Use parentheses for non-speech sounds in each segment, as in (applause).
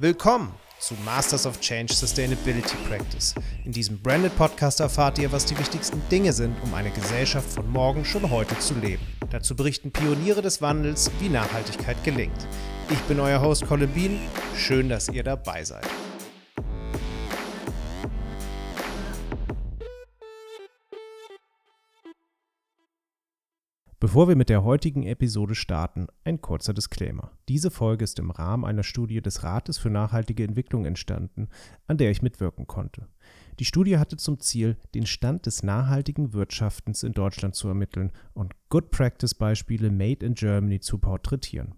Willkommen zu Masters of Change Sustainability Practice. In diesem Branded Podcast erfahrt ihr, was die wichtigsten Dinge sind, um eine Gesellschaft von morgen schon heute zu leben. Dazu berichten Pioniere des Wandels, wie Nachhaltigkeit gelingt. Ich bin euer Host Colin Bean. Schön, dass ihr dabei seid. Bevor wir mit der heutigen Episode starten, ein kurzer Disclaimer. Diese Folge ist im Rahmen einer Studie des Rates für nachhaltige Entwicklung entstanden, an der ich mitwirken konnte. Die Studie hatte zum Ziel, den Stand des nachhaltigen Wirtschaftens in Deutschland zu ermitteln und Good Practice Beispiele Made in Germany zu porträtieren.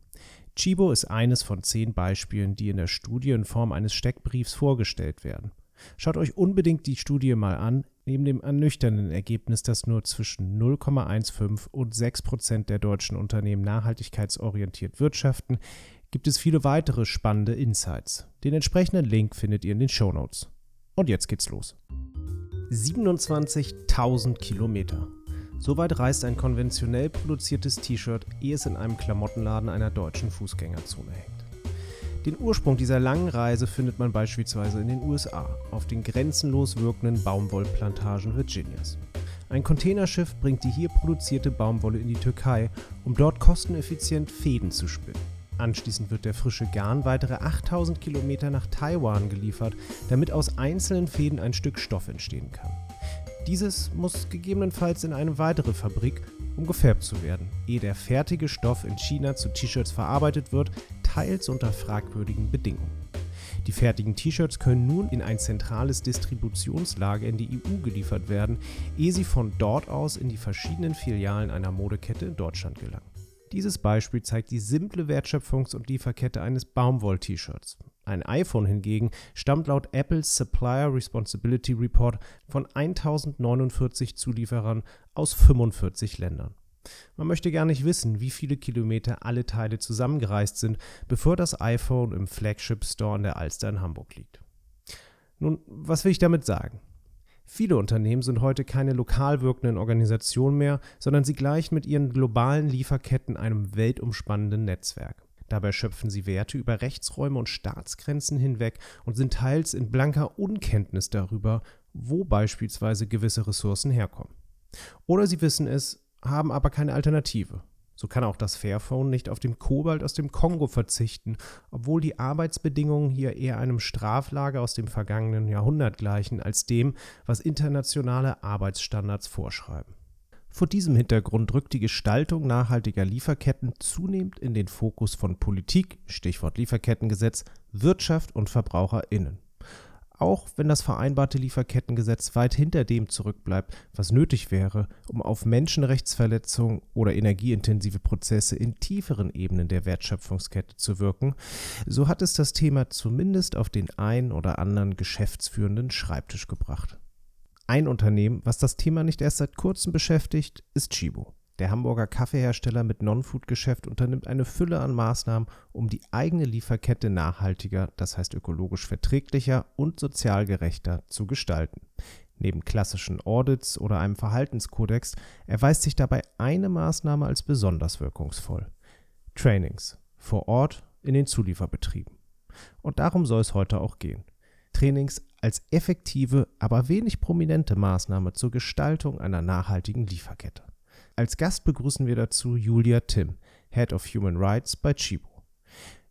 Chibo ist eines von zehn Beispielen, die in der Studie in Form eines Steckbriefs vorgestellt werden. Schaut euch unbedingt die Studie mal an. Neben dem ernüchternden Ergebnis, dass nur zwischen 0,15 und 6 Prozent der deutschen Unternehmen nachhaltigkeitsorientiert wirtschaften, gibt es viele weitere spannende Insights. Den entsprechenden Link findet ihr in den Show Notes. Und jetzt geht's los. 27.000 Kilometer. Soweit reist ein konventionell produziertes T-Shirt, ehe es in einem Klamottenladen einer deutschen Fußgängerzone hängt. Den Ursprung dieser langen Reise findet man beispielsweise in den USA, auf den grenzenlos wirkenden Baumwollplantagen Virginias. Ein Containerschiff bringt die hier produzierte Baumwolle in die Türkei, um dort kosteneffizient Fäden zu spinnen. Anschließend wird der frische Garn weitere 8000 Kilometer nach Taiwan geliefert, damit aus einzelnen Fäden ein Stück Stoff entstehen kann. Dieses muss gegebenenfalls in eine weitere Fabrik, um gefärbt zu werden, ehe der fertige Stoff in China zu T-Shirts verarbeitet wird, teils unter fragwürdigen Bedingungen. Die fertigen T-Shirts können nun in ein zentrales Distributionslager in die EU geliefert werden, ehe sie von dort aus in die verschiedenen Filialen einer Modekette in Deutschland gelangen. Dieses Beispiel zeigt die simple Wertschöpfungs- und Lieferkette eines Baumwoll-T-Shirts. Ein iPhone hingegen stammt laut Apples Supplier Responsibility Report von 1049 Zulieferern aus 45 Ländern. Man möchte gar nicht wissen, wie viele Kilometer alle Teile zusammengereist sind, bevor das iPhone im Flagship Store an der Alster in Hamburg liegt. Nun, was will ich damit sagen? Viele Unternehmen sind heute keine lokal wirkenden Organisationen mehr, sondern sie gleichen mit ihren globalen Lieferketten einem weltumspannenden Netzwerk. Dabei schöpfen sie Werte über Rechtsräume und Staatsgrenzen hinweg und sind teils in blanker Unkenntnis darüber, wo beispielsweise gewisse Ressourcen herkommen. Oder sie wissen es, haben aber keine Alternative. So kann auch das Fairphone nicht auf dem Kobalt aus dem Kongo verzichten, obwohl die Arbeitsbedingungen hier eher einem Straflager aus dem vergangenen Jahrhundert gleichen als dem, was internationale Arbeitsstandards vorschreiben. Vor diesem Hintergrund rückt die Gestaltung nachhaltiger Lieferketten zunehmend in den Fokus von Politik, Stichwort Lieferkettengesetz, Wirtschaft und Verbraucherinnen auch wenn das vereinbarte Lieferkettengesetz weit hinter dem zurückbleibt, was nötig wäre, um auf Menschenrechtsverletzungen oder energieintensive Prozesse in tieferen Ebenen der Wertschöpfungskette zu wirken, so hat es das Thema zumindest auf den einen oder anderen geschäftsführenden Schreibtisch gebracht. Ein Unternehmen, was das Thema nicht erst seit kurzem beschäftigt, ist Chibo. Der Hamburger Kaffeehersteller mit Non-Food-Geschäft unternimmt eine Fülle an Maßnahmen, um die eigene Lieferkette nachhaltiger, das heißt ökologisch verträglicher und sozial gerechter zu gestalten. Neben klassischen Audits oder einem Verhaltenskodex erweist sich dabei eine Maßnahme als besonders wirkungsvoll. Trainings vor Ort in den Zulieferbetrieben. Und darum soll es heute auch gehen. Trainings als effektive, aber wenig prominente Maßnahme zur Gestaltung einer nachhaltigen Lieferkette. Als Gast begrüßen wir dazu Julia Tim, Head of Human Rights bei Chibo.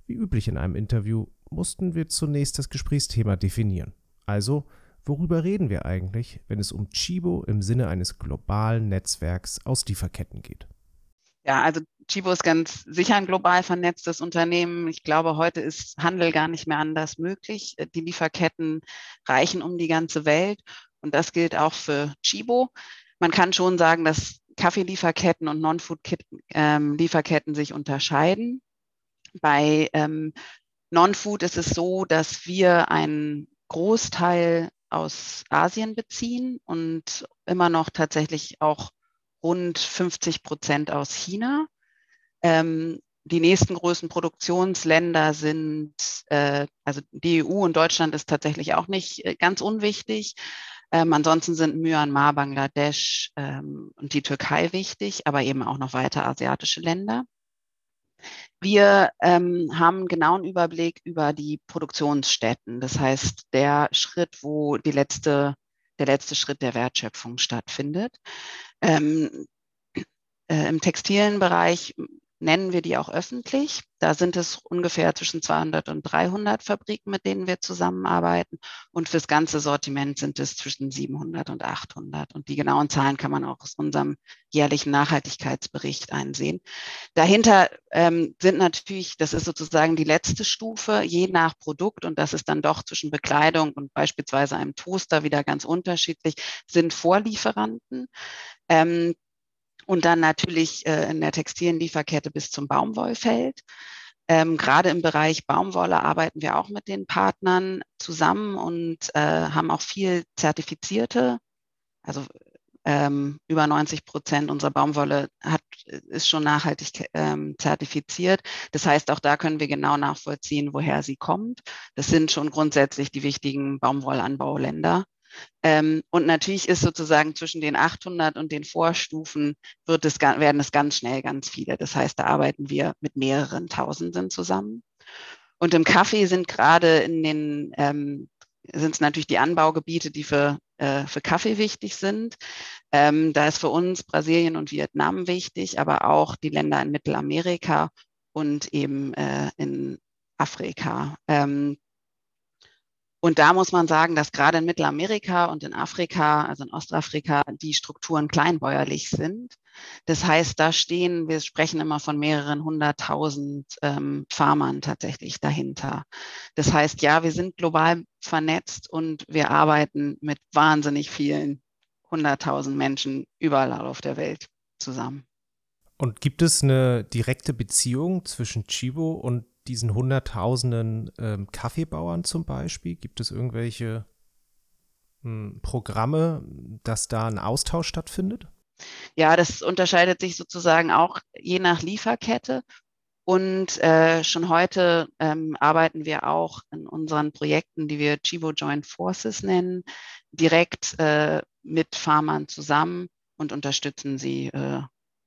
Wie üblich in einem Interview mussten wir zunächst das Gesprächsthema definieren. Also, worüber reden wir eigentlich, wenn es um Chibo im Sinne eines globalen Netzwerks aus Lieferketten geht? Ja, also Chibo ist ganz sicher ein global vernetztes Unternehmen. Ich glaube, heute ist Handel gar nicht mehr anders möglich. Die Lieferketten reichen um die ganze Welt und das gilt auch für Chibo. Man kann schon sagen, dass Kaffeelieferketten und Non-Food-Lieferketten ähm, sich unterscheiden. Bei ähm, Non-Food ist es so, dass wir einen Großteil aus Asien beziehen und immer noch tatsächlich auch rund 50 Prozent aus China. Ähm, die nächsten größten Produktionsländer sind, äh, also die EU und Deutschland ist tatsächlich auch nicht äh, ganz unwichtig. Ähm, ansonsten sind Myanmar, Bangladesch ähm, und die Türkei wichtig, aber eben auch noch weitere asiatische Länder. Wir ähm, haben einen genauen Überblick über die Produktionsstätten. Das heißt, der Schritt, wo die letzte, der letzte Schritt der Wertschöpfung stattfindet. Ähm, äh, Im textilen Bereich nennen wir die auch öffentlich. Da sind es ungefähr zwischen 200 und 300 Fabriken, mit denen wir zusammenarbeiten. Und fürs ganze Sortiment sind es zwischen 700 und 800. Und die genauen Zahlen kann man auch aus unserem jährlichen Nachhaltigkeitsbericht einsehen. Dahinter ähm, sind natürlich, das ist sozusagen die letzte Stufe, je nach Produkt, und das ist dann doch zwischen Bekleidung und beispielsweise einem Toaster wieder ganz unterschiedlich, sind Vorlieferanten. Ähm, und dann natürlich äh, in der textilen Lieferkette bis zum Baumwollfeld. Ähm, gerade im Bereich Baumwolle arbeiten wir auch mit den Partnern zusammen und äh, haben auch viel zertifizierte, also ähm, über 90 Prozent unserer Baumwolle hat, ist schon nachhaltig ähm, zertifiziert. Das heißt, auch da können wir genau nachvollziehen, woher sie kommt. Das sind schon grundsätzlich die wichtigen Baumwollanbauländer. Ähm, und natürlich ist sozusagen zwischen den 800 und den Vorstufen wird es, werden es ganz schnell ganz viele. Das heißt, da arbeiten wir mit mehreren Tausenden zusammen. Und im Kaffee sind gerade in den, ähm, sind es natürlich die Anbaugebiete, die für, äh, für Kaffee wichtig sind. Ähm, da ist für uns Brasilien und Vietnam wichtig, aber auch die Länder in Mittelamerika und eben äh, in Afrika. Ähm, und da muss man sagen, dass gerade in Mittelamerika und in Afrika, also in Ostafrika, die Strukturen kleinbäuerlich sind. Das heißt, da stehen, wir sprechen immer von mehreren hunderttausend ähm, Farmern tatsächlich dahinter. Das heißt, ja, wir sind global vernetzt und wir arbeiten mit wahnsinnig vielen hunderttausend Menschen überall auf der Welt zusammen. Und gibt es eine direkte Beziehung zwischen Chibo und diesen hunderttausenden ähm, Kaffeebauern zum Beispiel? Gibt es irgendwelche hm, Programme, dass da ein Austausch stattfindet? Ja, das unterscheidet sich sozusagen auch je nach Lieferkette. Und äh, schon heute ähm, arbeiten wir auch in unseren Projekten, die wir Chivo Joint Forces nennen, direkt äh, mit Farmern zusammen und unterstützen sie äh,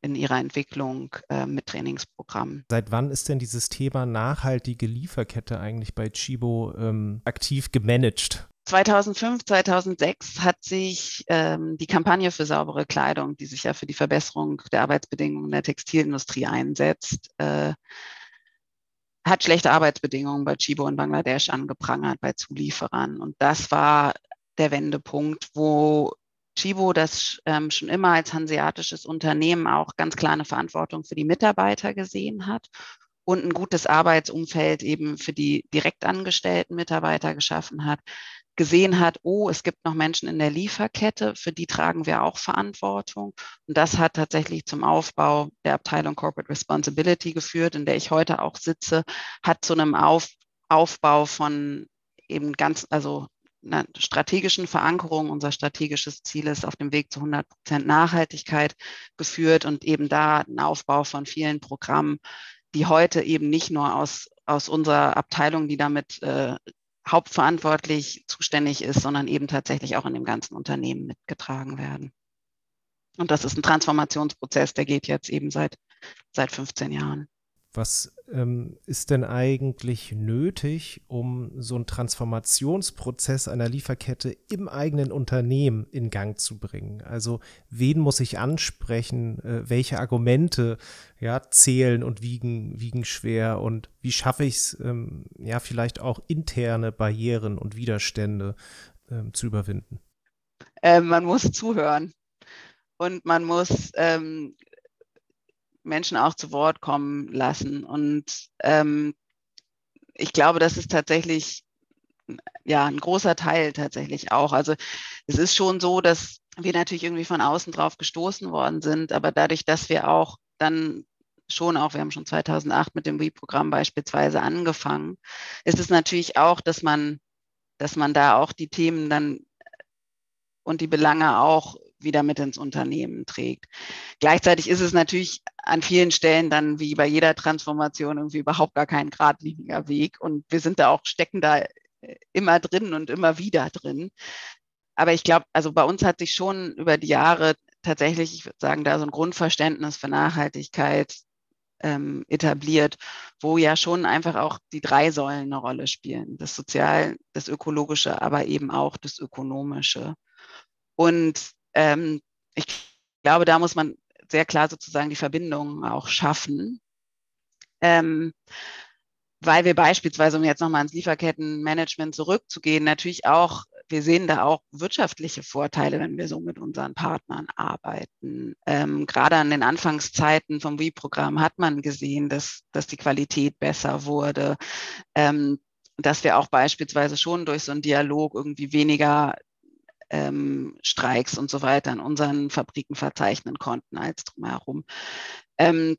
in ihrer Entwicklung äh, mit Trainingsprogrammen. Seit wann ist denn dieses Thema nachhaltige Lieferkette eigentlich bei Chibo ähm, aktiv gemanagt? 2005, 2006 hat sich ähm, die Kampagne für saubere Kleidung, die sich ja für die Verbesserung der Arbeitsbedingungen der Textilindustrie einsetzt, äh, hat schlechte Arbeitsbedingungen bei Chibo in Bangladesch angeprangert, bei Zulieferern. Und das war der Wendepunkt, wo Chibo, das ähm, schon immer als hanseatisches Unternehmen auch ganz klar eine Verantwortung für die Mitarbeiter gesehen hat und ein gutes Arbeitsumfeld eben für die direkt angestellten Mitarbeiter geschaffen hat, gesehen hat, oh, es gibt noch Menschen in der Lieferkette, für die tragen wir auch Verantwortung. Und das hat tatsächlich zum Aufbau der Abteilung Corporate Responsibility geführt, in der ich heute auch sitze, hat zu einem Auf, Aufbau von eben ganz, also einer strategischen Verankerung. Unser strategisches Ziel ist auf dem Weg zu 100 Prozent Nachhaltigkeit geführt und eben da ein Aufbau von vielen Programmen, die heute eben nicht nur aus, aus unserer Abteilung, die damit äh, hauptverantwortlich zuständig ist, sondern eben tatsächlich auch in dem ganzen Unternehmen mitgetragen werden. Und das ist ein Transformationsprozess, der geht jetzt eben seit, seit 15 Jahren. Was ähm, ist denn eigentlich nötig, um so einen Transformationsprozess einer Lieferkette im eigenen Unternehmen in Gang zu bringen? Also wen muss ich ansprechen? Äh, welche Argumente ja, zählen und wiegen, wiegen schwer? Und wie schaffe ich es, ähm, ja, vielleicht auch interne Barrieren und Widerstände ähm, zu überwinden? Äh, man muss zuhören und man muss ähm, Menschen auch zu Wort kommen lassen. Und ähm, ich glaube, das ist tatsächlich ja ein großer Teil tatsächlich auch. Also es ist schon so, dass wir natürlich irgendwie von außen drauf gestoßen worden sind, aber dadurch, dass wir auch dann schon auch, wir haben schon 2008 mit dem WE-Programm beispielsweise angefangen, ist es natürlich auch, dass man, dass man da auch die Themen dann und die Belange auch wieder mit ins Unternehmen trägt. Gleichzeitig ist es natürlich an vielen Stellen dann wie bei jeder Transformation irgendwie überhaupt gar kein geradliniger Weg. Und wir sind da auch, stecken da äh, immer drin und immer wieder drin. Aber ich glaube, also bei uns hat sich schon über die Jahre tatsächlich, ich würde sagen, da so ein Grundverständnis für Nachhaltigkeit ähm, etabliert, wo ja schon einfach auch die drei Säulen eine Rolle spielen. Das Sozial, das Ökologische, aber eben auch das Ökonomische. Und ähm, ich glaube, da muss man sehr klar sozusagen die Verbindungen auch schaffen. Ähm, weil wir beispielsweise, um jetzt nochmal ans Lieferkettenmanagement zurückzugehen, natürlich auch, wir sehen da auch wirtschaftliche Vorteile, wenn wir so mit unseren Partnern arbeiten. Ähm, gerade an den Anfangszeiten vom WE-Programm hat man gesehen, dass, dass die Qualität besser wurde, ähm, dass wir auch beispielsweise schon durch so einen Dialog irgendwie weniger ähm, Streiks und so weiter in unseren Fabriken verzeichnen konnten als drumherum. Ähm,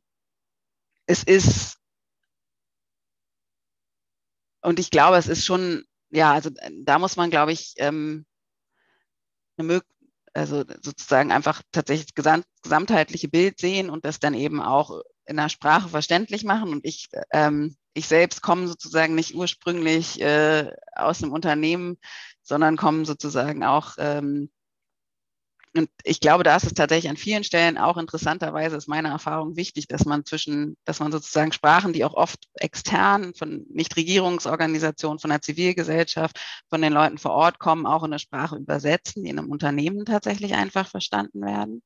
es ist und ich glaube, es ist schon, ja, also äh, da muss man, glaube ich, ähm, eine also sozusagen einfach tatsächlich das gesamt, gesamtheitliche Bild sehen und das dann eben auch in der Sprache verständlich machen. Und ich, ähm, ich selbst komme sozusagen nicht ursprünglich äh, aus einem Unternehmen, sondern komme sozusagen auch ähm, und ich glaube, da ist es tatsächlich an vielen Stellen auch interessanterweise, ist meine Erfahrung wichtig, dass man zwischen, dass man sozusagen Sprachen, die auch oft extern von Nichtregierungsorganisationen, von der Zivilgesellschaft, von den Leuten vor Ort kommen, auch in eine Sprache übersetzen, die in einem Unternehmen tatsächlich einfach verstanden werden.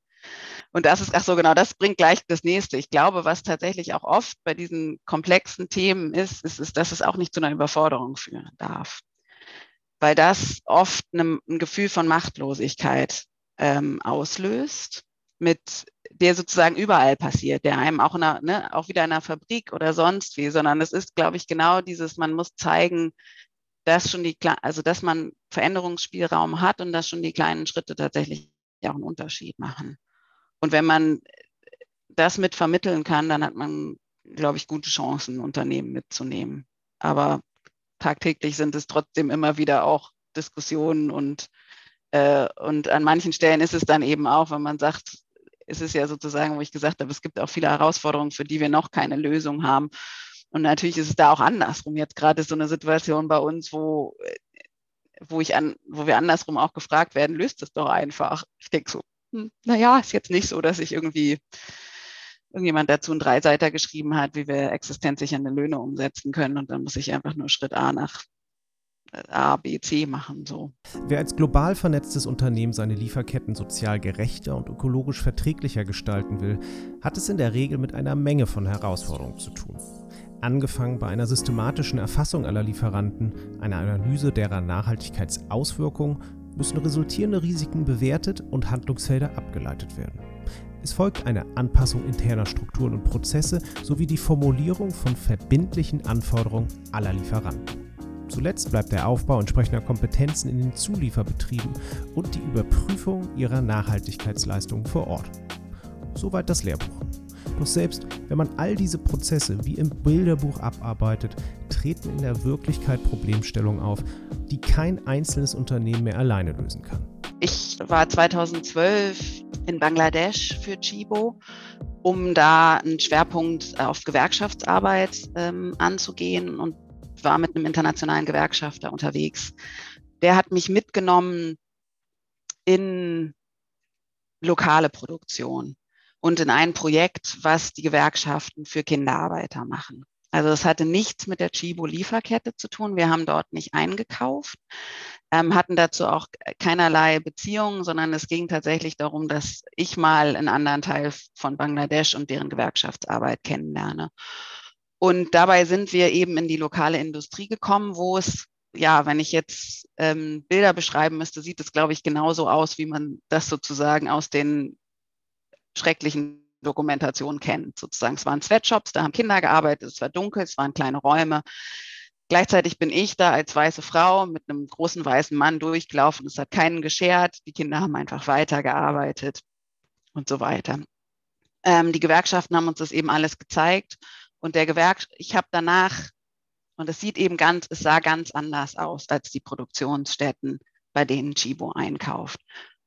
Und das ist, ach so, genau, das bringt gleich das nächste. Ich glaube, was tatsächlich auch oft bei diesen komplexen Themen ist, ist, ist dass es auch nicht zu einer Überforderung führen darf. Weil das oft ein Gefühl von Machtlosigkeit ähm, auslöst, mit der sozusagen überall passiert, der einem auch in einer, ne, auch wieder in einer Fabrik oder sonst wie, sondern es ist, glaube ich, genau dieses, man muss zeigen, dass schon die, also dass man Veränderungsspielraum hat und dass schon die kleinen Schritte tatsächlich auch einen Unterschied machen. Und wenn man das mit vermitteln kann, dann hat man, glaube ich, gute Chancen, Unternehmen mitzunehmen. Aber tagtäglich sind es trotzdem immer wieder auch Diskussionen und äh, und an manchen Stellen ist es dann eben auch, wenn man sagt, es ist ja sozusagen, wo ich gesagt habe, es gibt auch viele Herausforderungen, für die wir noch keine Lösung haben. Und natürlich ist es da auch andersrum. Jetzt gerade ist so eine Situation bei uns, wo, wo ich an, wo wir andersrum auch gefragt werden, löst es doch einfach. Ich denke so, hm, naja, ist jetzt nicht so, dass ich irgendwie irgendjemand dazu einen Dreiseiter geschrieben hat, wie wir existenzsichernde Löhne umsetzen können. Und dann muss ich einfach nur Schritt A nach A, B, C machen. So. Wer als global vernetztes Unternehmen seine Lieferketten sozial gerechter und ökologisch verträglicher gestalten will, hat es in der Regel mit einer Menge von Herausforderungen zu tun. Angefangen bei einer systematischen Erfassung aller Lieferanten, einer Analyse derer Nachhaltigkeitsauswirkungen, müssen resultierende Risiken bewertet und Handlungsfelder abgeleitet werden. Es folgt eine Anpassung interner Strukturen und Prozesse sowie die Formulierung von verbindlichen Anforderungen aller Lieferanten. Zuletzt bleibt der Aufbau entsprechender Kompetenzen in den Zulieferbetrieben und die Überprüfung ihrer Nachhaltigkeitsleistungen vor Ort. Soweit das Lehrbuch. Doch selbst wenn man all diese Prozesse wie im Bilderbuch abarbeitet, treten in der Wirklichkeit Problemstellungen auf, die kein einzelnes Unternehmen mehr alleine lösen kann. Ich war 2012 in Bangladesch für Chibo, um da einen Schwerpunkt auf Gewerkschaftsarbeit ähm, anzugehen und war mit einem internationalen Gewerkschafter unterwegs. Der hat mich mitgenommen in lokale Produktion und in ein Projekt, was die Gewerkschaften für Kinderarbeiter machen. Also es hatte nichts mit der Chibo-Lieferkette zu tun. Wir haben dort nicht eingekauft, ähm, hatten dazu auch keinerlei Beziehungen, sondern es ging tatsächlich darum, dass ich mal einen anderen Teil von Bangladesch und deren Gewerkschaftsarbeit kennenlerne. Und dabei sind wir eben in die lokale Industrie gekommen, wo es, ja, wenn ich jetzt ähm, Bilder beschreiben müsste, sieht es, glaube ich, genauso aus, wie man das sozusagen aus den schrecklichen Dokumentationen kennt. Sozusagen, es waren Sweatshops, da haben Kinder gearbeitet, es war dunkel, es waren kleine Räume. Gleichzeitig bin ich da als weiße Frau mit einem großen weißen Mann durchgelaufen. Es hat keinen geschert. Die Kinder haben einfach weitergearbeitet und so weiter. Ähm, die Gewerkschaften haben uns das eben alles gezeigt. Und der Gewerk, ich habe danach, und es sieht eben ganz, es sah ganz anders aus als die Produktionsstätten, bei denen Chibo einkauft,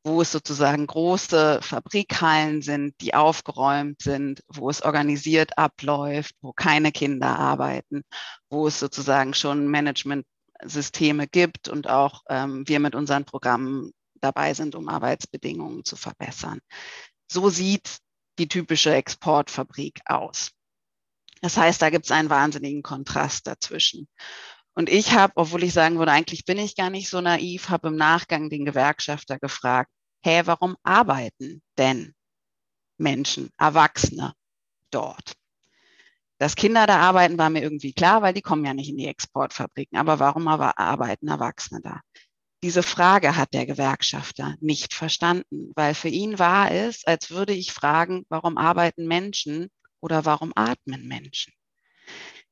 wo es sozusagen große Fabrikhallen sind, die aufgeräumt sind, wo es organisiert abläuft, wo keine Kinder arbeiten, wo es sozusagen schon Managementsysteme gibt und auch ähm, wir mit unseren Programmen dabei sind, um Arbeitsbedingungen zu verbessern. So sieht die typische Exportfabrik aus. Das heißt, da gibt es einen wahnsinnigen Kontrast dazwischen. Und ich habe, obwohl ich sagen würde, eigentlich bin ich gar nicht so naiv, habe im Nachgang den Gewerkschafter gefragt, hä, warum arbeiten denn Menschen, Erwachsene dort? Dass Kinder da arbeiten, war mir irgendwie klar, weil die kommen ja nicht in die Exportfabriken. Aber warum aber arbeiten Erwachsene da? Diese Frage hat der Gewerkschafter nicht verstanden, weil für ihn war es, als würde ich fragen, warum arbeiten Menschen oder warum atmen Menschen?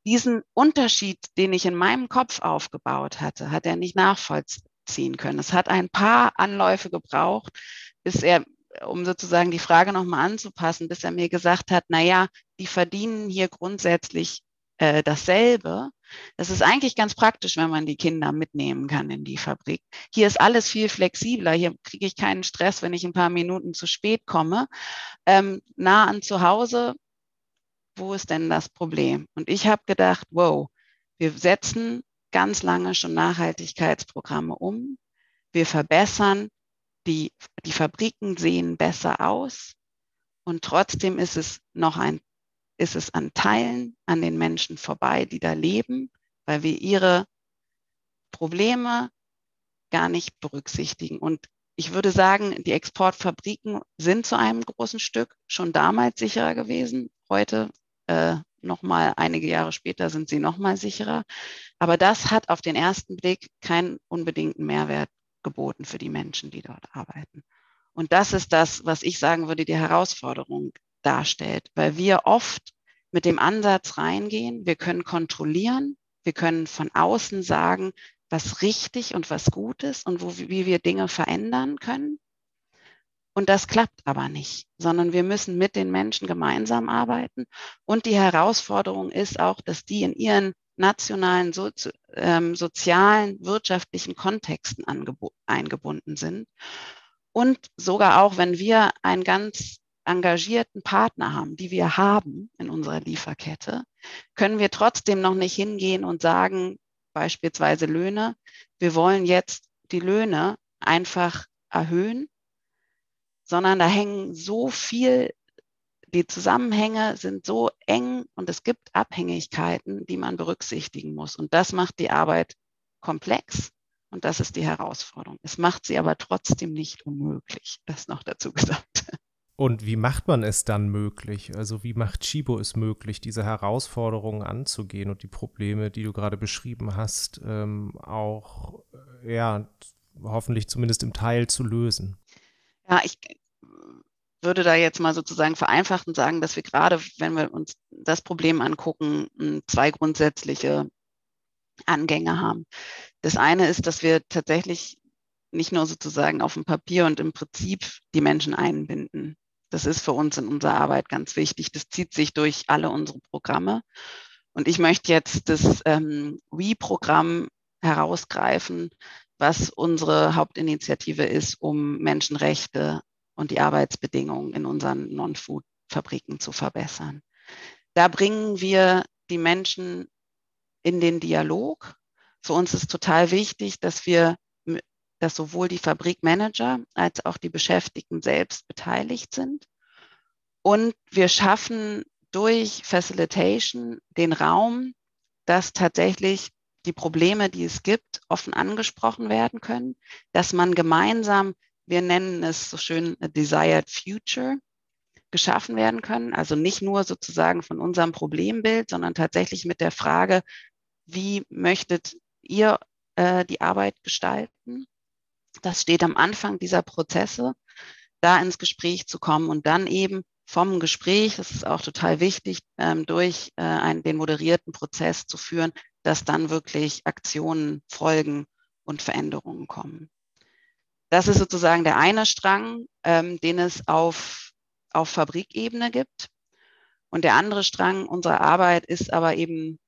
Diesen Unterschied, den ich in meinem Kopf aufgebaut hatte, hat er nicht nachvollziehen können. Es hat ein paar Anläufe gebraucht, bis er, um sozusagen die Frage nochmal anzupassen, bis er mir gesagt hat, na ja, die verdienen hier grundsätzlich äh, dasselbe. Das ist eigentlich ganz praktisch, wenn man die Kinder mitnehmen kann in die Fabrik. Hier ist alles viel flexibler. Hier kriege ich keinen Stress, wenn ich ein paar Minuten zu spät komme. Ähm, nah an zu Hause, wo ist denn das Problem? Und ich habe gedacht, wow, wir setzen ganz lange schon Nachhaltigkeitsprogramme um. Wir verbessern, die, die Fabriken sehen besser aus. Und trotzdem ist es noch ein ist es an Teilen an den Menschen vorbei, die da leben, weil wir ihre Probleme gar nicht berücksichtigen. Und ich würde sagen, die Exportfabriken sind zu einem großen Stück schon damals sicherer gewesen. Heute, äh, noch mal einige Jahre später, sind sie noch mal sicherer. Aber das hat auf den ersten Blick keinen unbedingten Mehrwert geboten für die Menschen, die dort arbeiten. Und das ist das, was ich sagen würde, die Herausforderung darstellt, weil wir oft mit dem Ansatz reingehen, wir können kontrollieren, wir können von außen sagen, was richtig und was gut ist und wo, wie wir Dinge verändern können. Und das klappt aber nicht, sondern wir müssen mit den Menschen gemeinsam arbeiten. Und die Herausforderung ist auch, dass die in ihren nationalen, so, ähm, sozialen, wirtschaftlichen Kontexten eingebunden sind. Und sogar auch, wenn wir ein ganz engagierten Partner haben, die wir haben in unserer Lieferkette, können wir trotzdem noch nicht hingehen und sagen, beispielsweise Löhne, wir wollen jetzt die Löhne einfach erhöhen, sondern da hängen so viel, die Zusammenhänge sind so eng und es gibt Abhängigkeiten, die man berücksichtigen muss. Und das macht die Arbeit komplex und das ist die Herausforderung. Es macht sie aber trotzdem nicht unmöglich, das noch dazu gesagt. Und wie macht man es dann möglich? Also wie macht Chibo es möglich, diese Herausforderungen anzugehen und die Probleme, die du gerade beschrieben hast, ähm, auch ja hoffentlich zumindest im Teil zu lösen? Ja, ich würde da jetzt mal sozusagen vereinfacht sagen, dass wir gerade, wenn wir uns das Problem angucken, zwei grundsätzliche Angänge haben. Das eine ist, dass wir tatsächlich nicht nur sozusagen auf dem Papier und im Prinzip die Menschen einbinden. Das ist für uns in unserer Arbeit ganz wichtig. Das zieht sich durch alle unsere Programme. Und ich möchte jetzt das ähm, We-Programm herausgreifen, was unsere Hauptinitiative ist, um Menschenrechte und die Arbeitsbedingungen in unseren Non-Food-Fabriken zu verbessern. Da bringen wir die Menschen in den Dialog. Für uns ist total wichtig, dass wir dass sowohl die Fabrikmanager als auch die Beschäftigten selbst beteiligt sind. Und wir schaffen durch Facilitation den Raum, dass tatsächlich die Probleme, die es gibt, offen angesprochen werden können, dass man gemeinsam, wir nennen es so schön Desired Future, geschaffen werden können. Also nicht nur sozusagen von unserem Problembild, sondern tatsächlich mit der Frage, wie möchtet ihr äh, die Arbeit gestalten? Das steht am Anfang dieser Prozesse, da ins Gespräch zu kommen und dann eben vom Gespräch, das ist auch total wichtig, ähm, durch äh, einen, den moderierten Prozess zu führen, dass dann wirklich Aktionen folgen und Veränderungen kommen. Das ist sozusagen der eine Strang, ähm, den es auf, auf Fabrikebene gibt. Und der andere Strang unserer Arbeit ist aber eben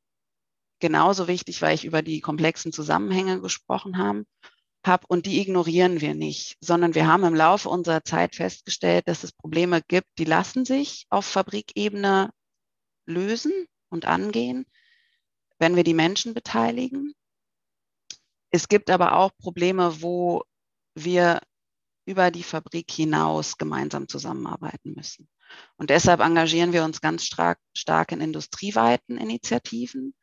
genauso wichtig, weil ich über die komplexen Zusammenhänge gesprochen habe habe und die ignorieren wir nicht, sondern wir haben im Laufe unserer Zeit festgestellt, dass es Probleme gibt, die lassen sich auf Fabrikebene lösen und angehen, wenn wir die Menschen beteiligen. Es gibt aber auch Probleme, wo wir über die Fabrik hinaus gemeinsam zusammenarbeiten müssen. Und deshalb engagieren wir uns ganz stark, stark in industrieweiten Initiativen.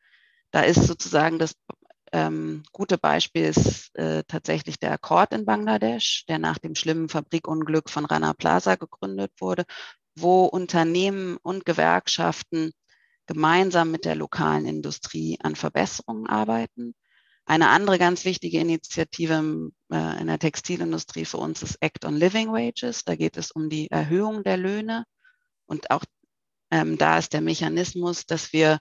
Da ist sozusagen das ähm, gute Beispiel ist äh, tatsächlich der Akkord in Bangladesch, der nach dem schlimmen Fabrikunglück von Rana Plaza gegründet wurde, wo Unternehmen und Gewerkschaften gemeinsam mit der lokalen Industrie an Verbesserungen arbeiten. Eine andere ganz wichtige Initiative äh, in der Textilindustrie für uns ist Act on Living Wages. Da geht es um die Erhöhung der Löhne. Und auch ähm, da ist der Mechanismus, dass wir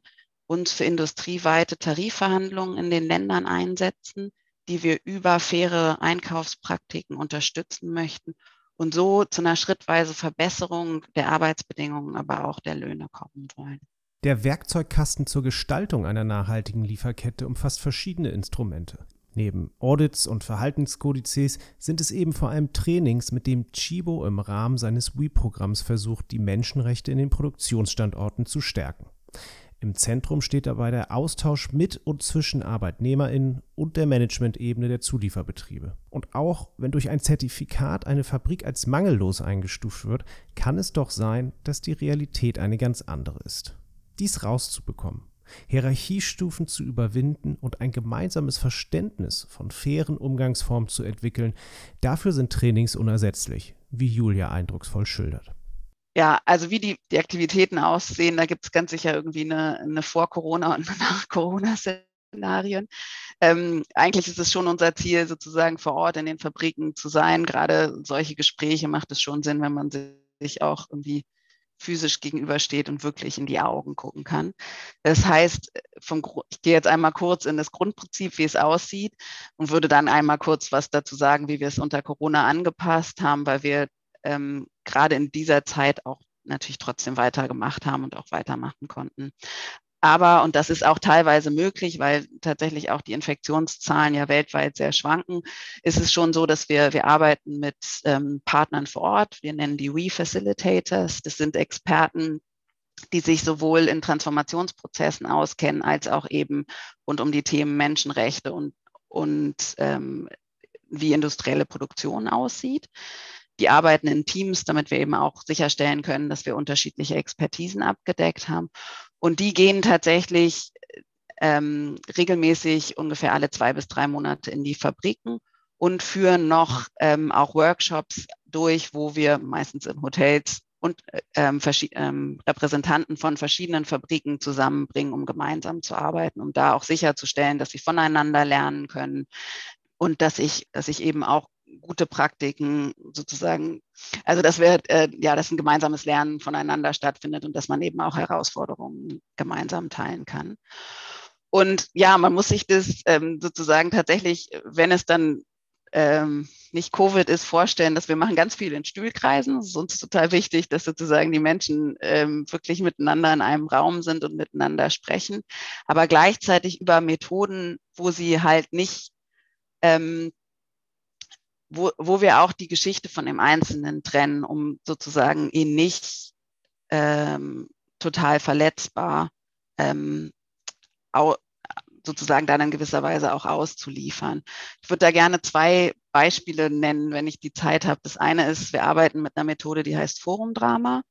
uns für industrieweite Tarifverhandlungen in den Ländern einsetzen, die wir über faire Einkaufspraktiken unterstützen möchten und so zu einer schrittweise Verbesserung der Arbeitsbedingungen, aber auch der Löhne kommen wollen. Der Werkzeugkasten zur Gestaltung einer nachhaltigen Lieferkette umfasst verschiedene Instrumente. Neben Audits und Verhaltenskodizes sind es eben vor allem Trainings, mit dem Chibo im Rahmen seines WE-Programms versucht, die Menschenrechte in den Produktionsstandorten zu stärken. Im Zentrum steht dabei der Austausch mit und zwischen ArbeitnehmerInnen und der Managementebene der Zulieferbetriebe. Und auch wenn durch ein Zertifikat eine Fabrik als mangellos eingestuft wird, kann es doch sein, dass die Realität eine ganz andere ist. Dies rauszubekommen, Hierarchiestufen zu überwinden und ein gemeinsames Verständnis von fairen Umgangsformen zu entwickeln, dafür sind Trainings unersetzlich, wie Julia eindrucksvoll schildert ja, also wie die, die Aktivitäten aussehen, da gibt es ganz sicher irgendwie eine, eine Vor-Corona- und Nach-Corona-Szenarien. Ähm, eigentlich ist es schon unser Ziel, sozusagen vor Ort in den Fabriken zu sein. Gerade solche Gespräche macht es schon Sinn, wenn man sich auch irgendwie physisch gegenübersteht und wirklich in die Augen gucken kann. Das heißt, vom, ich gehe jetzt einmal kurz in das Grundprinzip, wie es aussieht und würde dann einmal kurz was dazu sagen, wie wir es unter Corona angepasst haben, weil wir ähm, gerade in dieser Zeit auch natürlich trotzdem weitergemacht haben und auch weitermachen konnten. Aber, und das ist auch teilweise möglich, weil tatsächlich auch die Infektionszahlen ja weltweit sehr schwanken, ist es schon so, dass wir, wir arbeiten mit ähm, Partnern vor Ort. Wir nennen die We-Facilitators. Das sind Experten, die sich sowohl in Transformationsprozessen auskennen, als auch eben rund um die Themen Menschenrechte und, und ähm, wie industrielle Produktion aussieht. Die arbeiten in Teams, damit wir eben auch sicherstellen können, dass wir unterschiedliche Expertisen abgedeckt haben. Und die gehen tatsächlich ähm, regelmäßig ungefähr alle zwei bis drei Monate in die Fabriken und führen noch ähm, auch Workshops durch, wo wir meistens in Hotels und ähm, ähm, Repräsentanten von verschiedenen Fabriken zusammenbringen, um gemeinsam zu arbeiten, um da auch sicherzustellen, dass sie voneinander lernen können. Und dass ich, dass ich eben auch gute Praktiken sozusagen, also dass wir, äh, ja, dass ein gemeinsames Lernen voneinander stattfindet und dass man eben auch Herausforderungen gemeinsam teilen kann. Und ja, man muss sich das ähm, sozusagen tatsächlich, wenn es dann ähm, nicht Covid ist, vorstellen, dass wir machen ganz viel in Stuhlkreisen. Es ist uns total wichtig, dass sozusagen die Menschen ähm, wirklich miteinander in einem Raum sind und miteinander sprechen, aber gleichzeitig über Methoden, wo sie halt nicht ähm, wo, wo wir auch die Geschichte von dem Einzelnen trennen, um sozusagen ihn nicht ähm, total verletzbar ähm, au, sozusagen dann in gewisser Weise auch auszuliefern. Ich würde da gerne zwei Beispiele nennen, wenn ich die Zeit habe. Das eine ist, wir arbeiten mit einer Methode, die heißt Forumdrama.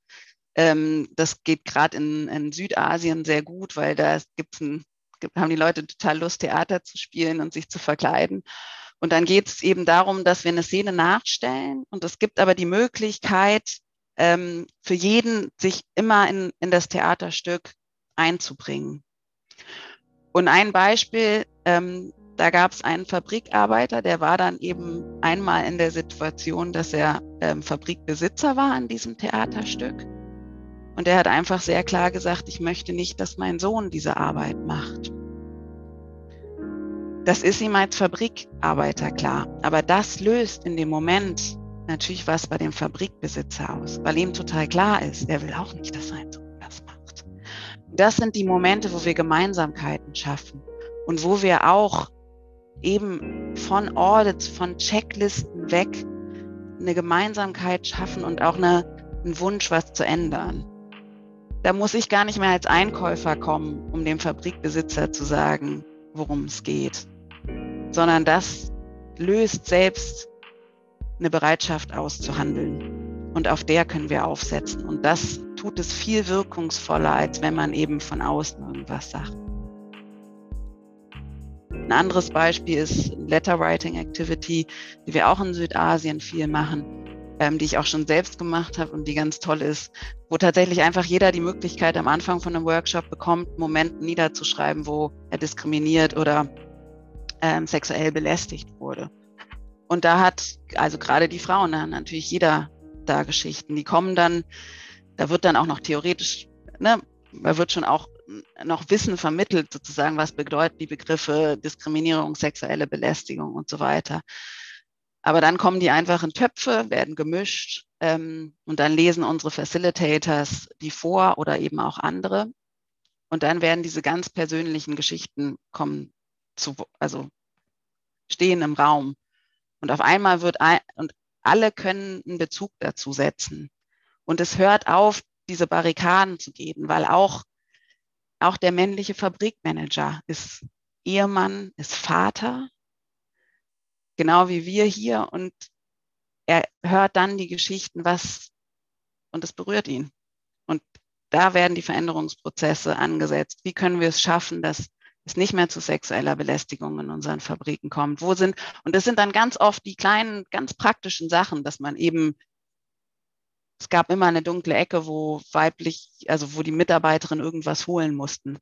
Ähm, das geht gerade in, in, Südasien sehr gut, weil da gibt's ein, haben die Leute total Lust, Theater zu spielen und sich zu verkleiden. Und dann geht es eben darum, dass wir eine Szene nachstellen und es gibt aber die Möglichkeit, ähm, für jeden sich immer in, in das Theaterstück einzubringen. Und ein Beispiel, ähm, da gab es einen Fabrikarbeiter, der war dann eben einmal in der Situation, dass er ähm, Fabrikbesitzer war an diesem Theaterstück. Und er hat einfach sehr klar gesagt, ich möchte nicht, dass mein Sohn diese Arbeit macht. Das ist ihm als Fabrikarbeiter klar. Aber das löst in dem Moment natürlich was bei dem Fabrikbesitzer aus, weil ihm total klar ist, er will auch nicht, dass sein Sohn das macht. Das sind die Momente, wo wir Gemeinsamkeiten schaffen und wo wir auch eben von Audits, von Checklisten weg eine Gemeinsamkeit schaffen und auch eine, einen Wunsch, was zu ändern. Da muss ich gar nicht mehr als Einkäufer kommen, um dem Fabrikbesitzer zu sagen, worum es geht sondern das löst selbst eine Bereitschaft aus zu handeln. und auf der können wir aufsetzen. Und das tut es viel wirkungsvoller, als wenn man eben von außen irgendwas sagt. Ein anderes Beispiel ist Letter Writing Activity, die wir auch in Südasien viel machen, ähm, die ich auch schon selbst gemacht habe und die ganz toll ist, wo tatsächlich einfach jeder die Möglichkeit am Anfang von einem Workshop bekommt, Momente niederzuschreiben, wo er diskriminiert oder ähm, sexuell belästigt wurde. Und da hat also gerade die Frauen dann natürlich jeder da Geschichten. Die kommen dann, da wird dann auch noch theoretisch, ne, da wird schon auch noch Wissen vermittelt, sozusagen, was bedeuten die Begriffe Diskriminierung, sexuelle Belästigung und so weiter. Aber dann kommen die einfach in Töpfe, werden gemischt ähm, und dann lesen unsere Facilitators die vor oder eben auch andere. Und dann werden diese ganz persönlichen Geschichten kommen zu, also stehen im Raum. Und auf einmal wird ein, und alle können einen Bezug dazu setzen. Und es hört auf, diese Barrikaden zu geben, weil auch auch der männliche Fabrikmanager ist Ehemann, ist Vater, genau wie wir hier. Und er hört dann die Geschichten, was, und es berührt ihn. Und da werden die Veränderungsprozesse angesetzt. Wie können wir es schaffen, dass es nicht mehr zu sexueller Belästigung in unseren Fabriken kommt? Wo sind, und das sind dann ganz oft die kleinen, ganz praktischen Sachen, dass man eben es gab immer eine dunkle Ecke, wo weiblich, also wo die Mitarbeiterinnen irgendwas holen mussten.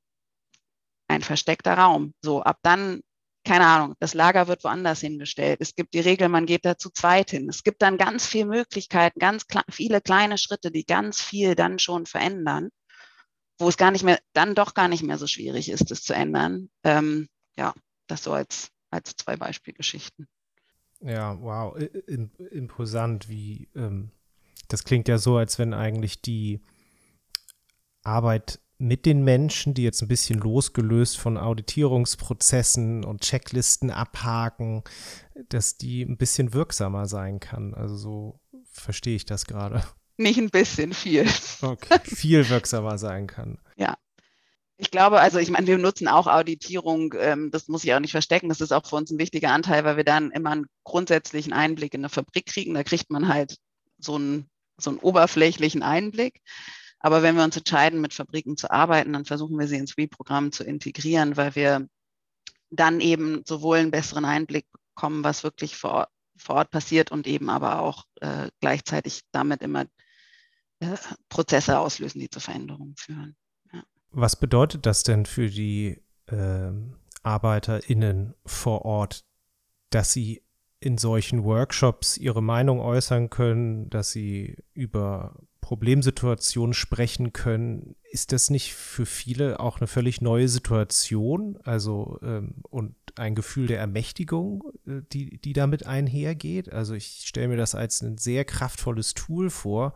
Ein versteckter Raum. So, ab dann, keine Ahnung, das Lager wird woanders hingestellt. Es gibt die Regel, man geht da zu zweit hin. Es gibt dann ganz viele Möglichkeiten, ganz viele kleine Schritte, die ganz viel dann schon verändern, wo es gar nicht mehr, dann doch gar nicht mehr so schwierig ist, es zu ändern. Ähm, ja, das so als, als zwei Beispielgeschichten. Ja, wow, imposant, wie ähm, das klingt ja so, als wenn eigentlich die Arbeit mit den Menschen, die jetzt ein bisschen losgelöst von Auditierungsprozessen und Checklisten abhaken, dass die ein bisschen wirksamer sein kann. Also so verstehe ich das gerade. Nicht ein bisschen, viel. Okay, viel wirksamer sein kann. Ja. Ich glaube, also ich meine, wir nutzen auch Auditierung, ähm, das muss ich auch nicht verstecken, das ist auch für uns ein wichtiger Anteil, weil wir dann immer einen grundsätzlichen Einblick in eine Fabrik kriegen. Da kriegt man halt so einen so einen oberflächlichen Einblick. Aber wenn wir uns entscheiden, mit Fabriken zu arbeiten, dann versuchen wir sie ins WE-Programm zu integrieren, weil wir dann eben sowohl einen besseren Einblick bekommen, was wirklich vor Ort, vor Ort passiert und eben aber auch äh, gleichzeitig damit immer Prozesse auslösen, die zu Veränderungen führen. Ja. Was bedeutet das denn für die äh, ArbeiterInnen vor Ort, dass sie in solchen Workshops ihre Meinung äußern können, dass sie über Problemsituationen sprechen können, ist das nicht für viele auch eine völlig neue Situation? Also ähm, und ein Gefühl der Ermächtigung, äh, die, die damit einhergeht? Also ich stelle mir das als ein sehr kraftvolles Tool vor,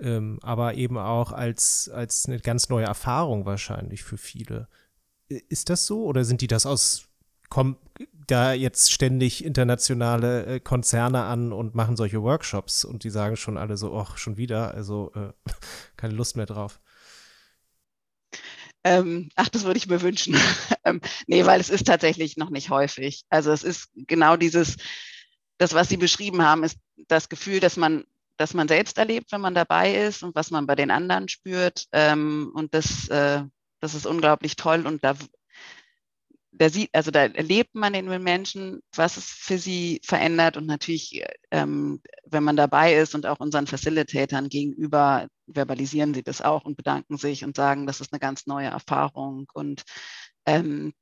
ähm, aber eben auch als, als eine ganz neue Erfahrung wahrscheinlich für viele. Ist das so oder sind die das aus kommen da jetzt ständig internationale äh, Konzerne an und machen solche Workshops und die sagen schon alle so, ach, schon wieder, also äh, (laughs) keine Lust mehr drauf. Ähm, ach, das würde ich mir wünschen. (laughs) ähm, nee, weil es ist tatsächlich noch nicht häufig. Also es ist genau dieses, das, was Sie beschrieben haben, ist das Gefühl, dass man, dass man selbst erlebt, wenn man dabei ist und was man bei den anderen spürt. Ähm, und das, äh, das ist unglaublich toll und da da sieht, also da erlebt man den Menschen, was es für sie verändert und natürlich, ähm, wenn man dabei ist und auch unseren Facilitatern gegenüber, verbalisieren sie das auch und bedanken sich und sagen, das ist eine ganz neue Erfahrung und ähm,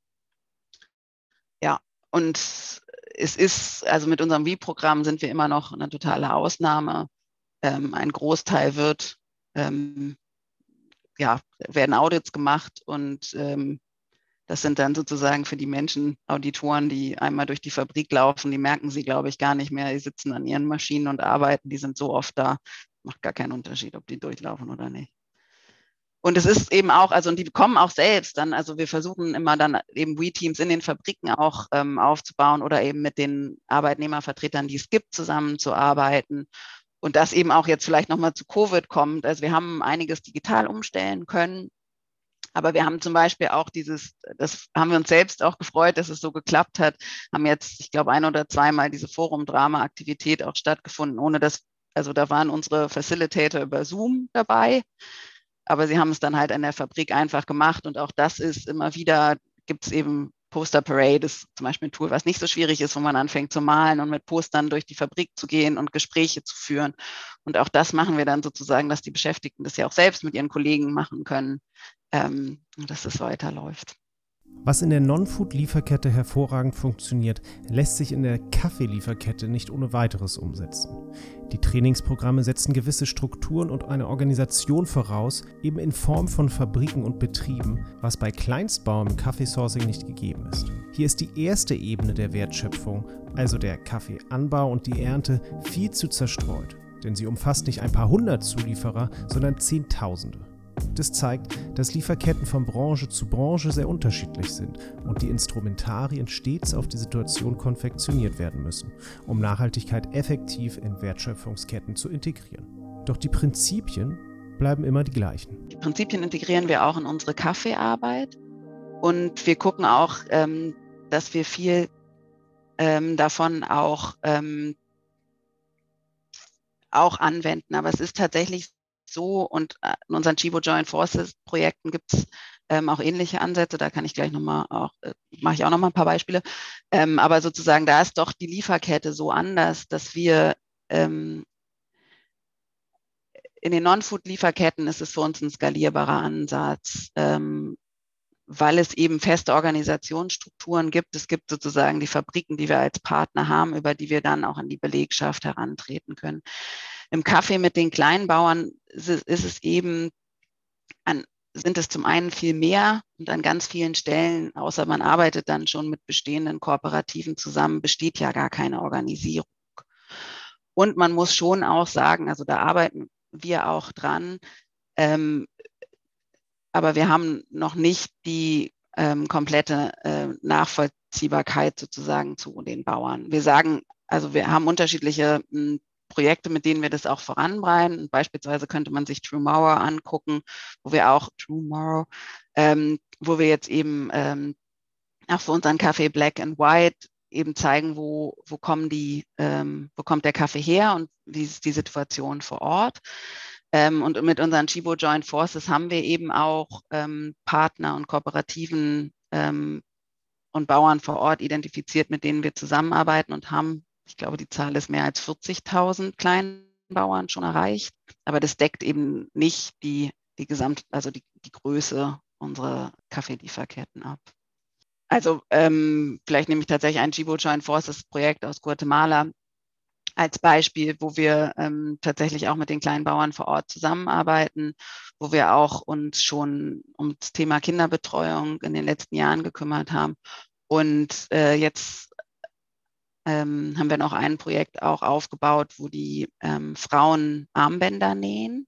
ja, und es ist, also mit unserem Wie-Programm sind wir immer noch eine totale Ausnahme. Ähm, ein Großteil wird, ähm, ja, werden Audits gemacht und ähm, das sind dann sozusagen für die Menschen, Auditoren, die einmal durch die Fabrik laufen, die merken sie, glaube ich, gar nicht mehr. Die sitzen an ihren Maschinen und arbeiten, die sind so oft da. Macht gar keinen Unterschied, ob die durchlaufen oder nicht. Und es ist eben auch, also und die bekommen auch selbst dann, also wir versuchen immer dann eben We-Teams in den Fabriken auch ähm, aufzubauen oder eben mit den Arbeitnehmervertretern, die es gibt, zusammenzuarbeiten. Und das eben auch jetzt vielleicht nochmal zu Covid kommt. Also wir haben einiges digital umstellen können. Aber wir haben zum Beispiel auch dieses, das haben wir uns selbst auch gefreut, dass es so geklappt hat, haben jetzt, ich glaube, ein oder zweimal diese Forum-Drama-Aktivität auch stattgefunden, ohne dass Also da waren unsere Facilitator über Zoom dabei, aber sie haben es dann halt in der Fabrik einfach gemacht. Und auch das ist immer wieder, gibt es eben Poster Parade ist zum Beispiel ein Tool, was nicht so schwierig ist, wo man anfängt zu malen und mit Postern durch die Fabrik zu gehen und Gespräche zu führen. Und auch das machen wir dann sozusagen, dass die Beschäftigten das ja auch selbst mit ihren Kollegen machen können, ähm, dass es weiterläuft. Was in der Non-Food-Lieferkette hervorragend funktioniert, lässt sich in der Kaffeelieferkette nicht ohne weiteres umsetzen. Die Trainingsprogramme setzen gewisse Strukturen und eine Organisation voraus, eben in Form von Fabriken und Betrieben, was bei Kleinstbau im Kaffeesourcing nicht gegeben ist. Hier ist die erste Ebene der Wertschöpfung, also der Kaffeeanbau und die Ernte, viel zu zerstreut, denn sie umfasst nicht ein paar hundert Zulieferer, sondern Zehntausende. Das zeigt, dass Lieferketten von Branche zu Branche sehr unterschiedlich sind und die Instrumentarien stets auf die Situation konfektioniert werden müssen, um Nachhaltigkeit effektiv in Wertschöpfungsketten zu integrieren. Doch die Prinzipien bleiben immer die gleichen. Die Prinzipien integrieren wir auch in unsere Kaffeearbeit und wir gucken auch, ähm, dass wir viel ähm, davon auch, ähm, auch anwenden. Aber es ist tatsächlich so und äh, in unseren Chibo Joint Forces Projekten gibt es ähm, auch ähnliche Ansätze. Da kann ich gleich nochmal auch, äh, mache ich auch nochmal ein paar Beispiele. Ähm, aber sozusagen, da ist doch die Lieferkette so anders, dass wir ähm, in den Non-Food-Lieferketten ist es für uns ein skalierbarer Ansatz, ähm, weil es eben feste Organisationsstrukturen gibt. Es gibt sozusagen die Fabriken, die wir als Partner haben, über die wir dann auch an die Belegschaft herantreten können. Im Kaffee mit den Kleinbauern ist es, ist es eben an, sind es zum einen viel mehr und an ganz vielen Stellen, außer man arbeitet dann schon mit bestehenden Kooperativen zusammen, besteht ja gar keine Organisierung. Und man muss schon auch sagen, also da arbeiten wir auch dran, ähm, aber wir haben noch nicht die ähm, komplette äh, Nachvollziehbarkeit sozusagen zu den Bauern. Wir sagen, also wir haben unterschiedliche m, hm, Projekte, mit denen wir das auch voranbringen. Beispielsweise könnte man sich True Tomorrow angucken, wo wir auch True Tomorrow, ähm, wo wir jetzt eben ähm, auch für unseren Kaffee Black and White eben zeigen, wo, wo kommen die, ähm, wo kommt der Kaffee her und wie ist die Situation vor Ort. Ähm, und mit unseren Chibo Joint Forces haben wir eben auch ähm, Partner und Kooperativen ähm, und Bauern vor Ort identifiziert, mit denen wir zusammenarbeiten und haben ich glaube, die Zahl ist mehr als 40.000 Kleinbauern schon erreicht. Aber das deckt eben nicht die, die Gesamt, also die, die Größe unserer Kaffeelieferketten ab. Also ähm, vielleicht nehme ich tatsächlich ein Jibo Joint Forces Projekt aus Guatemala als Beispiel, wo wir ähm, tatsächlich auch mit den kleinen Bauern vor Ort zusammenarbeiten, wo wir auch uns schon um das Thema Kinderbetreuung in den letzten Jahren gekümmert haben und äh, jetzt ähm, haben wir noch ein Projekt auch aufgebaut, wo die ähm, Frauen Armbänder nähen,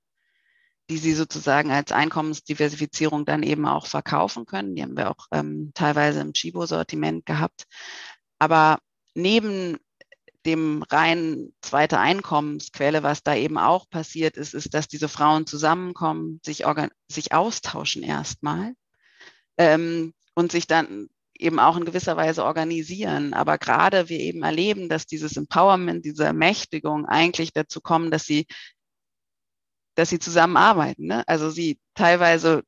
die sie sozusagen als Einkommensdiversifizierung dann eben auch verkaufen können. Die haben wir auch ähm, teilweise im Chibo-Sortiment gehabt. Aber neben dem rein zweite Einkommensquelle, was da eben auch passiert ist, ist, dass diese Frauen zusammenkommen, sich, sich austauschen erstmal ähm, und sich dann eben auch in gewisser Weise organisieren. Aber gerade wir eben erleben, dass dieses Empowerment, diese Ermächtigung eigentlich dazu kommen, dass sie, dass sie zusammenarbeiten. Ne? Also sie teilweise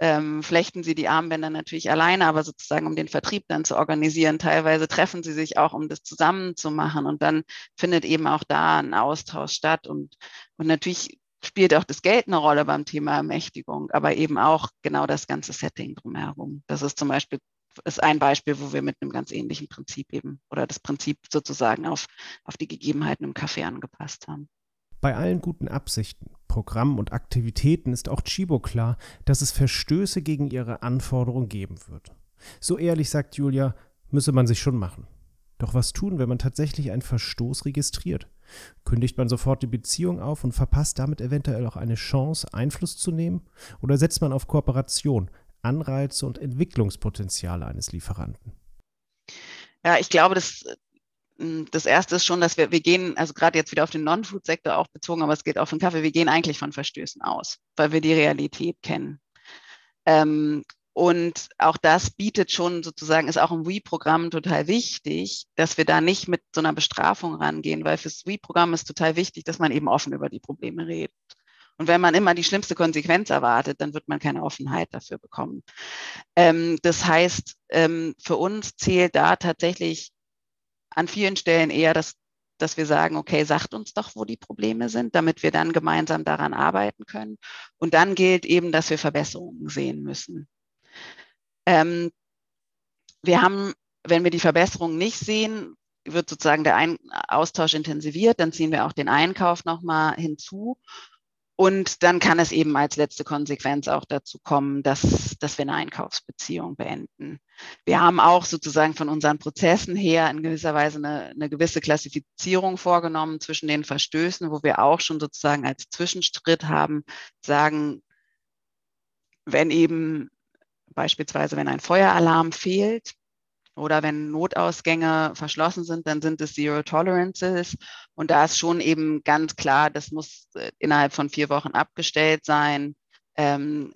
ähm, flechten sie die Armbänder natürlich alleine, aber sozusagen um den Vertrieb dann zu organisieren. Teilweise treffen sie sich auch, um das zusammen zu machen. Und dann findet eben auch da ein Austausch statt. Und, und natürlich spielt auch das Geld eine Rolle beim Thema Ermächtigung, aber eben auch genau das ganze Setting drumherum. Das ist zum Beispiel ist ein Beispiel, wo wir mit einem ganz ähnlichen Prinzip eben oder das Prinzip sozusagen auf, auf die Gegebenheiten im Café angepasst haben. Bei allen guten Absichten, Programmen und Aktivitäten ist auch Chibo klar, dass es Verstöße gegen ihre Anforderungen geben wird. So ehrlich sagt Julia, müsse man sich schon machen. Doch was tun, wenn man tatsächlich einen Verstoß registriert? Kündigt man sofort die Beziehung auf und verpasst damit eventuell auch eine Chance, Einfluss zu nehmen? Oder setzt man auf Kooperation, Anreize und Entwicklungspotenziale eines Lieferanten? Ja, ich glaube, das, hm, das erste ist schon, dass wir, wir gehen, also gerade jetzt wieder auf den Non-Food-Sektor auch bezogen, aber es geht auch für den Kaffee, wir gehen eigentlich von Verstößen aus, weil wir die Realität kennen. Ähm, Und auch das bietet schon sozusagen, ist auch im WE-Programm total wichtig, dass wir da nicht mit so einer Bestrafung rangehen, weil fürs WE-Programm ist total wichtig, dass man eben offen über die Probleme redet. Und wenn man immer die schlimmste Konsequenz erwartet, dann wird man keine Offenheit dafür bekommen. Ähm, das heißt, ähm, für uns zählt da tatsächlich an vielen Stellen eher das dass wir sagen, okay, sagt uns doch, wo die Probleme sind, damit wir dann gemeinsam daran arbeiten können. Und dann gilt eben, dass wir Verbesserungen sehen müssen. Ähm, wir haben, wenn wir die Verbesserungen nicht sehen, wird sozusagen der Ein Austausch intensiviert, dann ziehen wir auch den Einkauf nochmal hinzu und dann kann es eben als letzte Konsequenz auch dazu kommen, dass, dass wir eine Einkaufsbeziehung beenden. Wir haben auch sozusagen von unseren Prozessen her in gewisser Weise eine, eine gewisse Klassifizierung vorgenommen zwischen den Verstößen, wo wir auch schon sozusagen als Zwischenschritt haben, sagen, wenn eben beispielsweise, wenn ein Feueralarm fehlt, oder wenn Notausgänge verschlossen sind, dann sind es Zero Tolerances. Und da ist schon eben ganz klar, das muss äh, innerhalb von vier Wochen abgestellt sein. Ähm,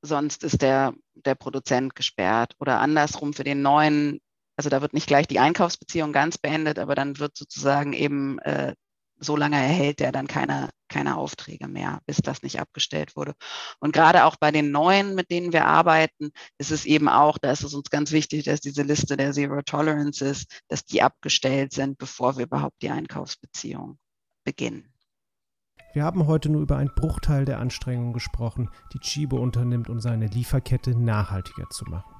sonst ist der, der Produzent gesperrt. Oder andersrum für den neuen, also da wird nicht gleich die Einkaufsbeziehung ganz beendet, aber dann wird sozusagen eben äh, so lange erhält der dann keine, keine Aufträge mehr, bis das nicht abgestellt wurde. Und gerade auch bei den neuen, mit denen wir arbeiten, ist es eben auch, da ist es uns ganz wichtig, dass diese Liste der Zero Tolerances, dass die abgestellt sind, bevor wir überhaupt die Einkaufsbeziehung beginnen. Wir haben heute nur über einen Bruchteil der Anstrengungen gesprochen, die Chibo unternimmt, um seine Lieferkette nachhaltiger zu machen.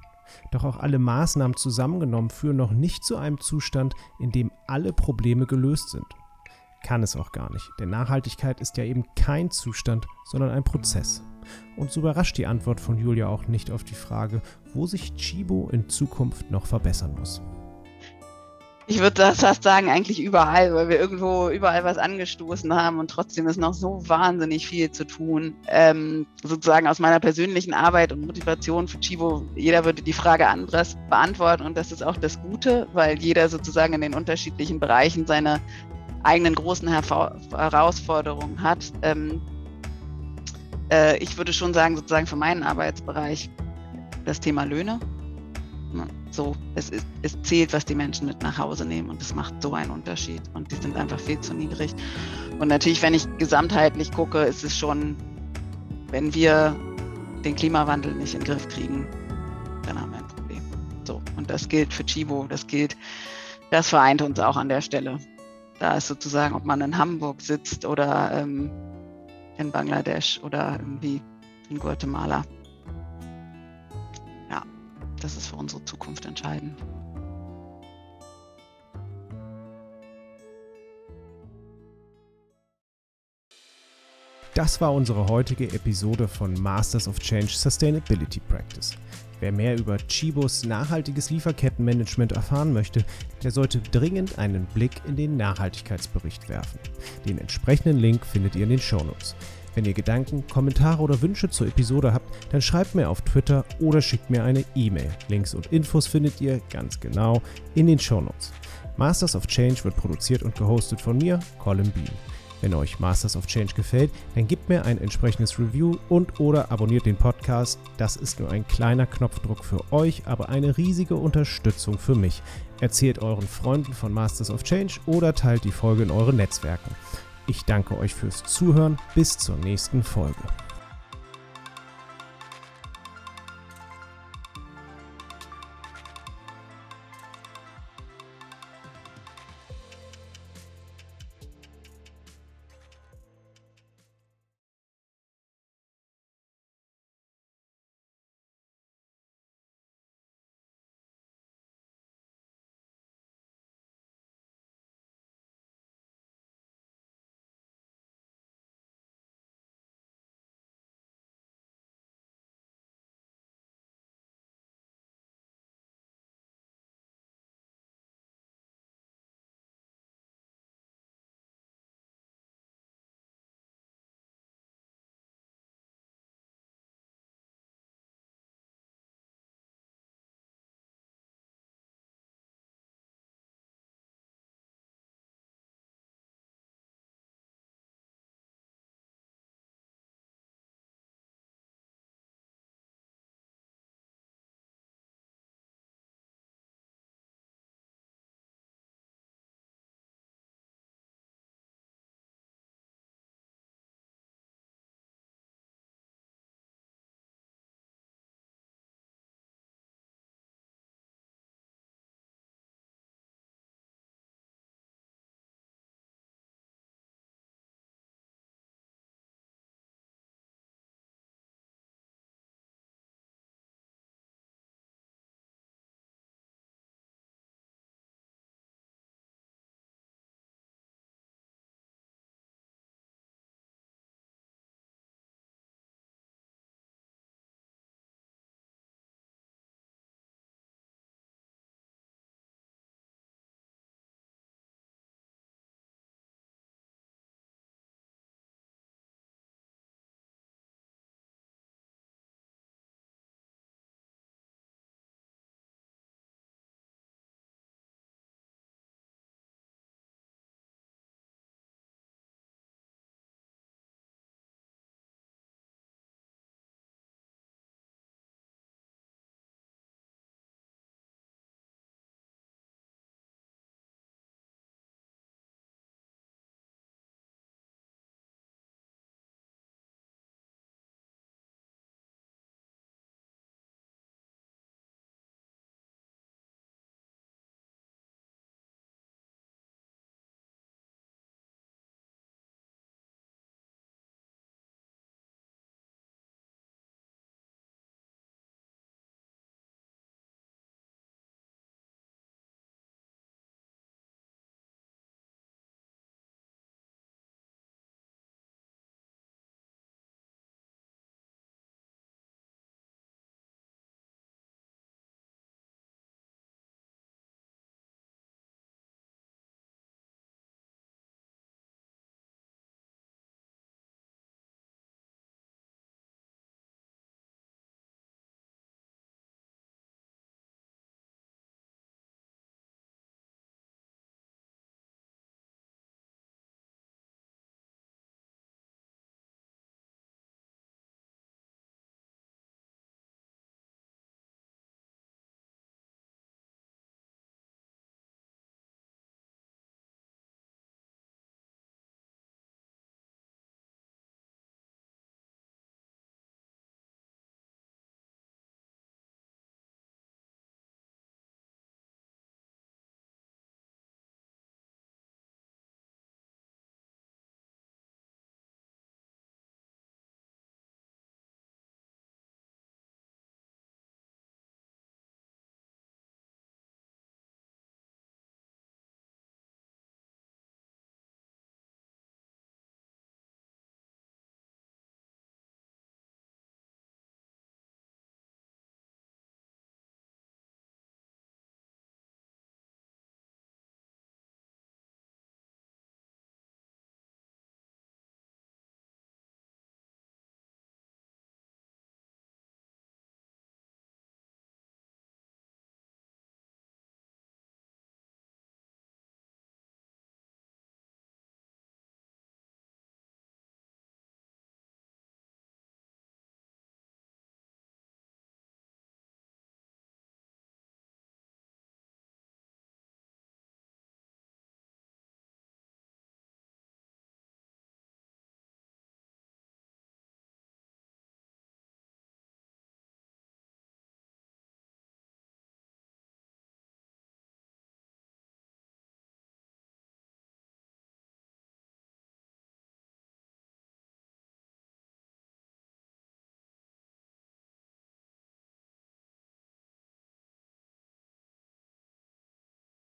Doch auch alle Maßnahmen zusammengenommen führen noch nicht zu einem Zustand, in dem alle Probleme gelöst sind kann es auch gar nicht, denn Nachhaltigkeit ist ja eben kein Zustand, sondern ein Prozess. Und so überrascht die Antwort von Julia auch nicht auf die Frage, wo sich Chibo in Zukunft noch verbessern muss. Ich würde das fast sagen, eigentlich überall, weil wir irgendwo überall was angestoßen haben und trotzdem ist noch so wahnsinnig viel zu tun. Ähm, sozusagen aus meiner persönlichen Arbeit und Motivation für Chivo, jeder würde die Frage anderes beantworten und das ist auch das Gute, weil jeder sozusagen in den unterschiedlichen Bereichen seine eigenen großen Herausforderungen hat. Ähm, äh, ich würde schon sagen, sozusagen für meinen Arbeitsbereich das Thema Löhne. So, es, ist, es zählt, was die Menschen mit nach Hause nehmen und es macht so einen Unterschied und die sind einfach viel zu niedrig. Und natürlich, wenn ich gesamtheitlich gucke, ist es schon, wenn wir den Klimawandel nicht in den Griff kriegen, dann haben wir ein Problem. So, und das gilt für Chibo, das gilt, das vereint uns auch an der Stelle. Da ist sozusagen, ob man in Hamburg sitzt oder ähm, in Bangladesch oder irgendwie in Guatemala. Ja, das ist für unsere Zukunft entscheidend. Das war unsere heutige Episode von Masters of Change Sustainability Practice. Wer mehr über Chibos nachhaltiges Lieferkettenmanagement erfahren möchte, der sollte dringend einen Blick in den Nachhaltigkeitsbericht werfen. Den entsprechenden Link findet ihr in den Shownotes. Wenn ihr Gedanken, Kommentare oder Wünsche zur Episode habt, dann schreibt mir auf Twitter oder schickt mir eine E-Mail. Links und Infos findet ihr ganz genau in den Shownotes. Masters of Change wird produziert und gehostet von mir, Colin Bean. Wenn euch Masters of Change gefällt, dann gebt mir ein entsprechendes Review und oder abonniert den Podcast. Das ist nur ein kleiner Knopfdruck für euch, aber eine riesige Unterstützung für mich. Erzählt euren Freunden von Masters of Change oder teilt die Folge in euren Netzwerken. Ich danke euch fürs Zuhören. Bis zur nächsten Folge.